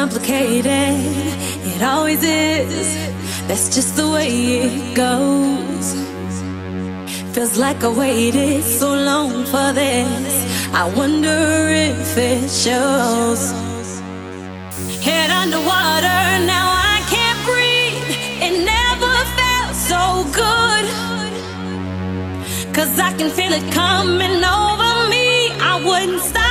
complicated. It always is. That's just the way it goes. Feels like I waited so long for this. I wonder if it shows. Head underwater, now I can't breathe. It never felt so good. Cause I can feel it coming over me. I wouldn't stop